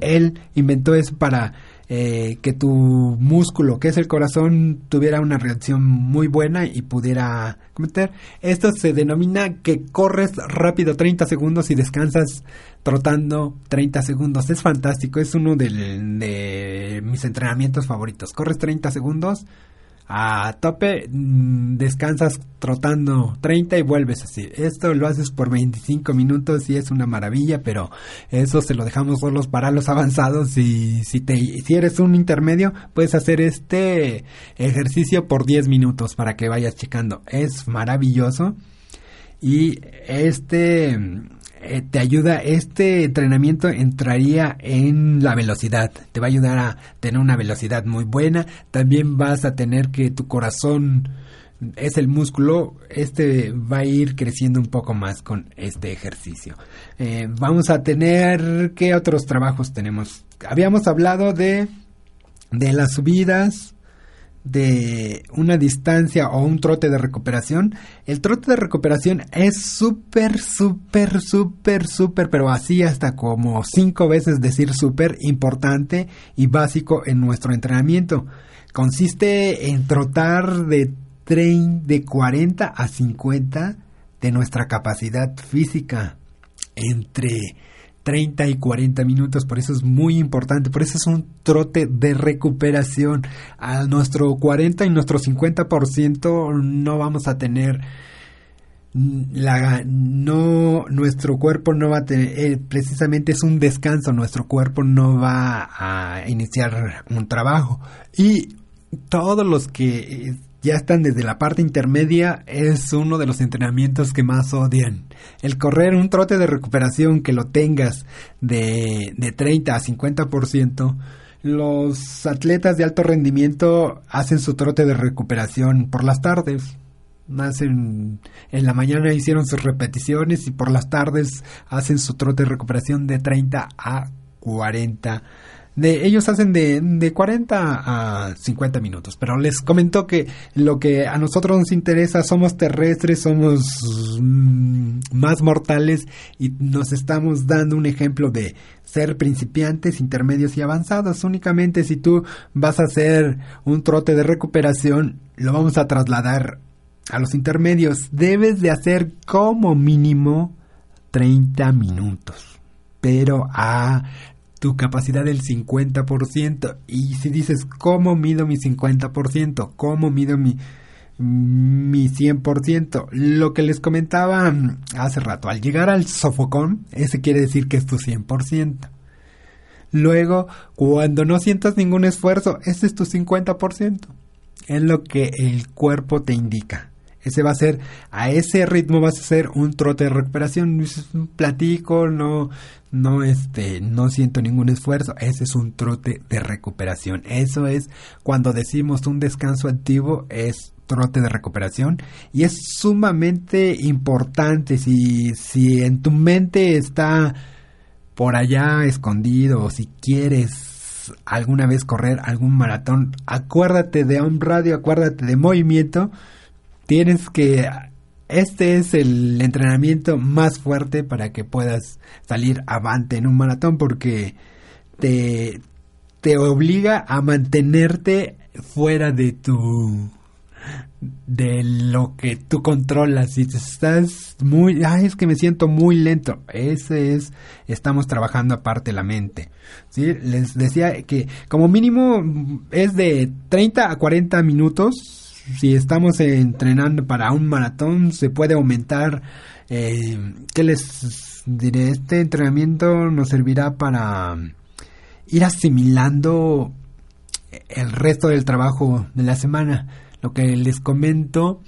él inventó eso para eh, que tu músculo, que es el corazón, tuviera una reacción muy buena y pudiera cometer. Esto se denomina que corres rápido 30 segundos y descansas trotando 30 segundos. Es fantástico, es uno de mis entrenamientos favoritos. Corres 30 segundos a tope, mm, descansas trotando 30 y vuelves así. Esto lo haces por 25 minutos y es una maravilla, pero eso se lo dejamos solos para los avanzados y si te si eres un intermedio, puedes hacer este ejercicio por 10 minutos para que vayas checando. Es maravilloso. Y este eh, te ayuda, este entrenamiento entraría en la velocidad, te va a ayudar a tener una velocidad muy buena, también vas a tener que tu corazón es el músculo, este va a ir creciendo un poco más con este ejercicio. Eh, vamos a tener, ¿qué otros trabajos tenemos? Habíamos hablado de, de las subidas, de una distancia o un trote de recuperación, el trote de recuperación es súper, súper, súper, súper, pero así hasta como cinco veces decir súper importante y básico en nuestro entrenamiento. Consiste en trotar de, de 40 a 50 de nuestra capacidad física entre 30 y 40 minutos, por eso es muy importante, por eso es un trote de recuperación. A nuestro 40 y nuestro 50% no vamos a tener la no nuestro cuerpo no va a tener eh, precisamente es un descanso, nuestro cuerpo no va a iniciar un trabajo y todos los que ya están desde la parte intermedia, es uno de los entrenamientos que más odian. El correr un trote de recuperación que lo tengas de, de 30 a 50%, los atletas de alto rendimiento hacen su trote de recuperación por las tardes. Hacen, en la mañana hicieron sus repeticiones y por las tardes hacen su trote de recuperación de 30 a 40 de, ellos hacen de, de 40 a 50 minutos, pero les comentó que lo que a nosotros nos interesa, somos terrestres, somos mm, más mortales y nos estamos dando un ejemplo de ser principiantes, intermedios y avanzados. Únicamente si tú vas a hacer un trote de recuperación, lo vamos a trasladar a los intermedios. Debes de hacer como mínimo 30 minutos pero a tu capacidad del 50%. Y si dices, ¿cómo mido mi 50%? ¿Cómo mido mi, mi 100%? Lo que les comentaba hace rato, al llegar al sofocón, ese quiere decir que es tu 100%. Luego, cuando no sientas ningún esfuerzo, ese es tu 50%. Es lo que el cuerpo te indica. Ese va a ser, a ese ritmo vas a hacer un trote de recuperación. un platico, no, no, este, no siento ningún esfuerzo. Ese es un trote de recuperación. Eso es cuando decimos un descanso activo, es trote de recuperación y es sumamente importante si, si en tu mente está por allá escondido o si quieres alguna vez correr algún maratón, acuérdate de un radio, acuérdate de movimiento. Tienes que este es el entrenamiento más fuerte para que puedas salir avante en un maratón porque te, te obliga a mantenerte fuera de tu de lo que tú controlas. Si estás muy ay es que me siento muy lento. Ese es estamos trabajando aparte la mente. Sí les decía que como mínimo es de 30 a 40 minutos si estamos entrenando para un maratón se puede aumentar eh, qué les diré este entrenamiento nos servirá para ir asimilando el resto del trabajo de la semana lo que les comento,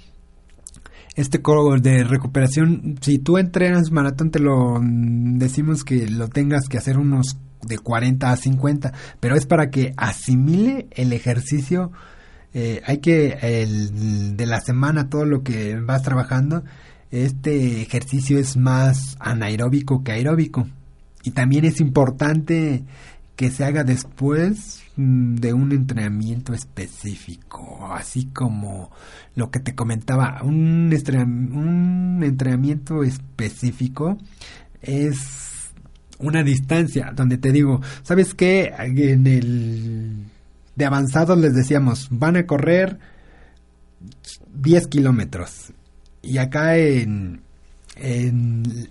este coro de recuperación, si tú entrenas maratón, te lo decimos que lo tengas que hacer unos de 40 a 50, pero es para que asimile el ejercicio. Eh, hay que, el, de la semana, todo lo que vas trabajando, este ejercicio es más anaeróbico que aeróbico. Y también es importante que se haga después mm, de un entrenamiento específico, así como lo que te comentaba, un, un entrenamiento específico es una distancia donde te digo, ¿sabes qué? En el de avanzados les decíamos, van a correr 10 kilómetros. Y acá en, en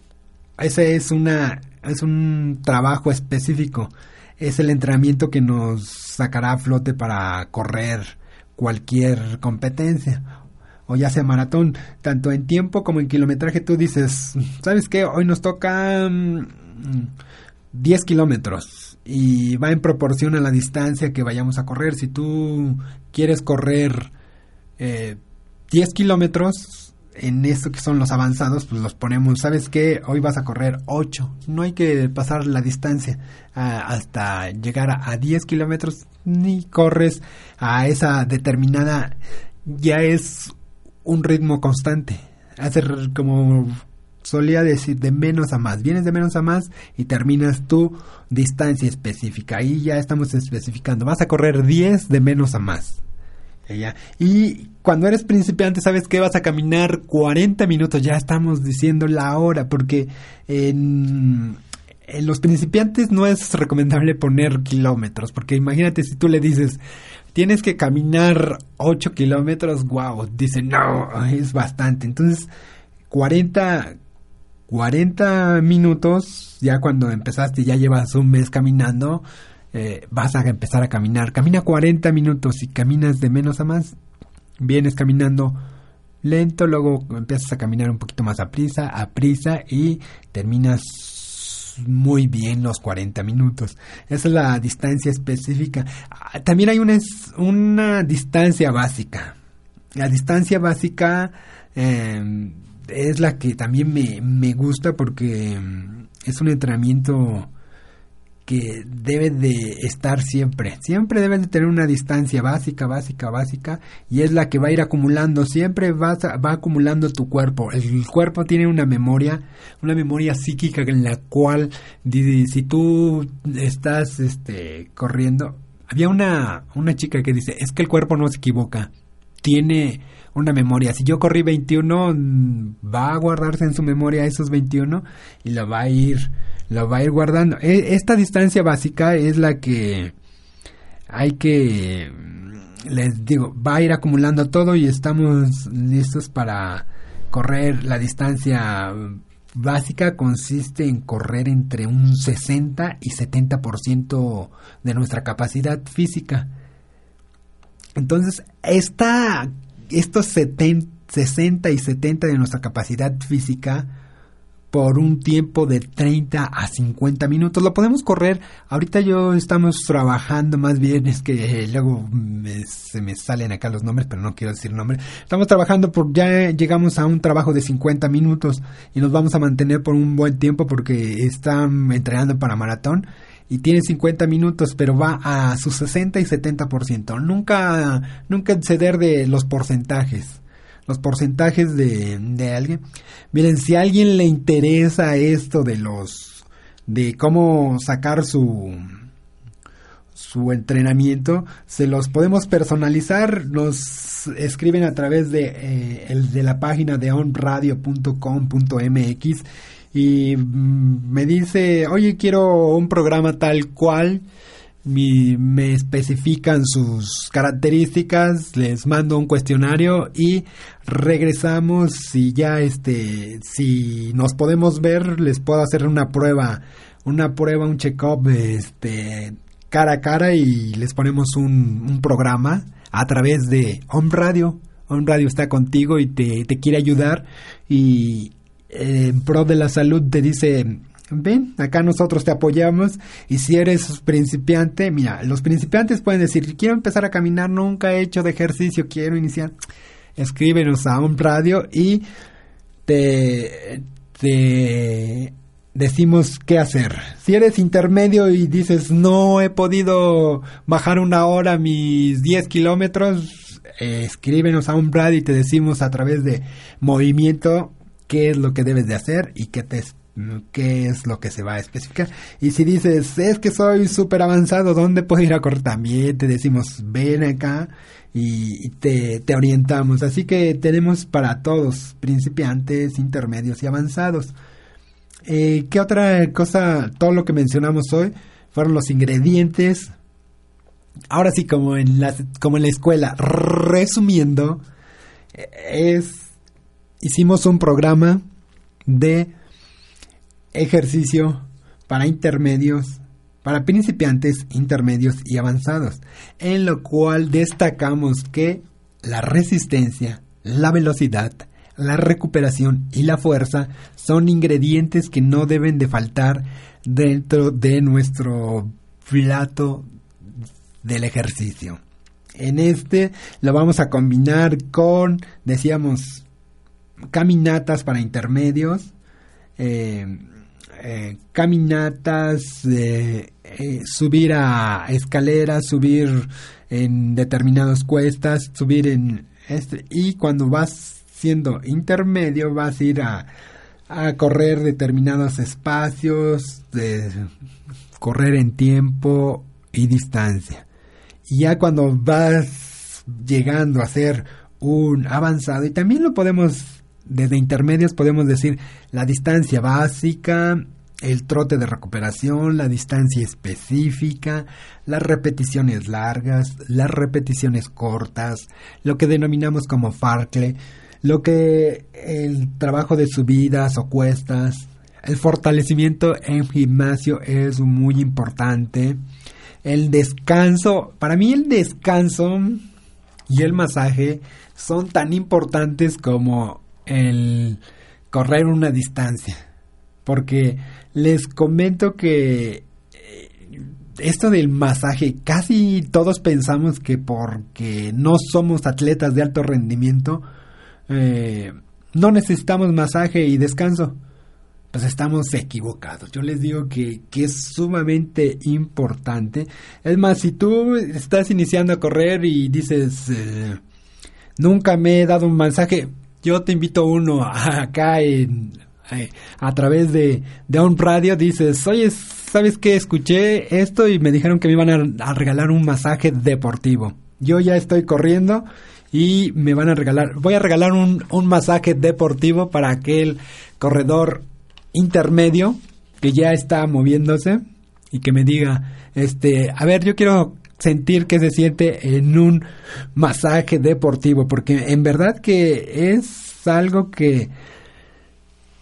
ese es una es un trabajo específico es el entrenamiento que nos sacará a flote para correr cualquier competencia o ya sea maratón, tanto en tiempo como en kilometraje, tú dices, ¿sabes qué? Hoy nos toca 10 mm, kilómetros y va en proporción a la distancia que vayamos a correr. Si tú quieres correr eh, 10 kilómetros, en eso que son los avanzados, pues los ponemos, ¿sabes qué? Hoy vas a correr 8. No hay que pasar la distancia hasta llegar a, 10 kilómetros, ni corres a esa determinada, ya es un ritmo constante. Hacer como solía decir, de menos a más. Vienes de menos a más y terminas tu distancia específica. Ahí ya estamos especificando. Vas a correr 10 de menos a más. Y cuando eres principiante, sabes que vas a caminar 40 minutos, ya estamos diciendo la hora, porque en, los principiantes no es recomendable poner kilómetros, porque imagínate si tú le dices, tienes que caminar 8 kilómetros, wow, dice, no, es bastante. Entonces, 40, 40 minutos, ya cuando empezaste, ya llevas un mes caminando, eh, vas a empezar a caminar. Camina 40 minutos y caminas de menos a más. Vienes caminando lento, luego empiezas a caminar un poquito más a prisa, a prisa y terminas muy bien los 40 minutos. Esa es la distancia específica. Ah, también hay una, una distancia básica. La distancia básica em, es la que también me, me gusta porque em, es un entrenamiento que debe de estar siempre. Siempre debe de tener una distancia básica, básica, básica, y es la que va a ir acumulando. Siempre va acumulando tu cuerpo. El cuerpo tiene una memoria, una memoria psíquica en la cual, si tú estás este, corriendo, había una, una chica que dice, es que el cuerpo no se equivoca. Tiene una memoria. Si yo corrí 21, va a guardarse en su memoria esos 21 y lo va a ir va a ir guardando. E, esta distancia básica es la que hay que, les digo, va a ir acumulando todo y estamos listos para correr la distancia básica consiste en correr entre un 60 y 70% de nuestra capacidad física. Entonces, esta, estos 60 y 70 de nuestra capacidad física por un tiempo de 30 a 50 minutos. Lo podemos correr. Ahorita yo estamos trabajando más bien, es que luego se me salen acá los nombres, pero no quiero decir nombre. Estamos trabajando por, ya llegamos a un trabajo de 50 minutos y nos vamos a mantener por un buen tiempo porque están entrenando para maratón y tiene 50 minutos, pero va a su 60 y 70%. Nunca, nunca exceder de los porcentajes los porcentajes de, de alguien. Miren, si a alguien le interesa esto de los de cómo sacar su su entrenamiento, se los podemos personalizar, nos escriben a través de, eh, el, de la página de onradio.com.mx y mm, me dice, oye, quiero un programa tal cual, me especifican sus características, les mando un cuestionario y regresamos y ya este, si nos podemos ver, les puedo hacer una prueba, una prueba, un check-up, este, cara a cara y les ponemos un, un programa a través de Home Radio. Home Radio está contigo y te, te quiere ayudar y en pro de la salud te dice, ven, acá nosotros te apoyamos y si eres principiante, mira, los principiantes pueden decir, quiero empezar a caminar, nunca he hecho de ejercicio, quiero iniciar. Escríbenos a Home Radio y te, te decimos qué hacer. Si eres intermedio y dices no he podido bajar una hora mis 10 kilómetros, eh, escríbenos a un radio y te decimos a través de movimiento qué es lo que debes de hacer y qué te qué es lo que se va a especificar. Y si dices, es que soy súper avanzado, ¿dónde puedo ir a correr? También te decimos, ven acá y te, te orientamos. Así que tenemos para todos, principiantes, intermedios y avanzados. Eh, ¿Qué otra cosa? Todo lo que mencionamos hoy fueron los ingredientes. Ahora sí, como en la, como en la escuela, resumiendo, es hicimos un programa de ejercicio para intermedios, para principiantes, intermedios y avanzados, en lo cual destacamos que la resistencia, la velocidad, la recuperación y la fuerza son ingredientes que no deben de faltar dentro de nuestro plato del ejercicio. En este lo vamos a combinar con, decíamos, caminatas para intermedios, eh, eh, caminatas, eh, subir a escaleras, subir en determinadas cuestas, subir en este, y cuando vas siendo intermedio vas a ir a, a correr determinados espacios, de correr en tiempo y distancia. Y ya cuando vas llegando a ser un avanzado, y también lo podemos, desde intermedios podemos decir la distancia básica, el trote de recuperación, la distancia específica, las repeticiones largas, las repeticiones cortas, lo que denominamos como farcle, lo que el trabajo de subidas o cuestas, el fortalecimiento en gimnasio es muy importante. El descanso, para mí el descanso y el masaje son tan importantes como el correr una distancia. Porque les comento que eh, esto del masaje, casi todos pensamos que porque no somos atletas de alto rendimiento, eh, no necesitamos masaje y descanso. Pues estamos equivocados. Yo les digo que, es sumamente importante. Es más, si tú estás iniciando a correr y dices, eh, nunca me he dado un masaje, yo te invito uno acá en, eh, a través de, de un radio, dices, oye, ¿sabes qué? Escuché esto y me dijeron que me iban a regalar un masaje deportivo. Yo ya estoy corriendo y me van a regalar, voy a regalar un, un masaje deportivo para aquel corredor intermedio que ya está moviéndose y que me diga, este, a ver, yo quiero sentir que se siente en un masaje deportivo, porque en verdad que es algo que,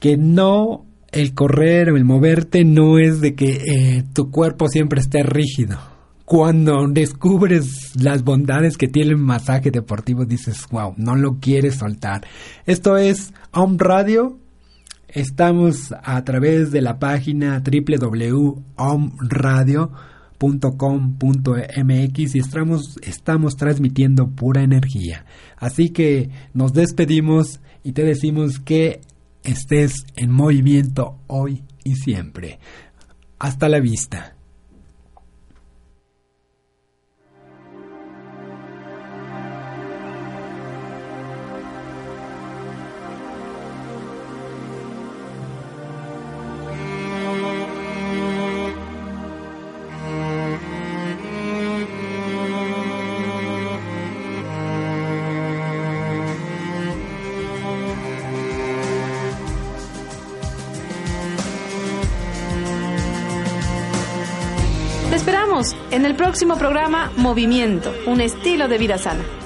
que no, el correr o el moverte no es de que eh, tu cuerpo siempre esté rígido cuando descubres las bondades que tiene el masaje deportivo, dices, wow, no lo quieres soltar. Esto es Home Radio. Estamos a través de la página www.omradio.com.mx y estamos, estamos transmitiendo pura energía. Así que nos despedimos y te decimos que estés en movimiento hoy y siempre. Hasta la vista. El próximo programa Movimiento, un estilo de vida sana.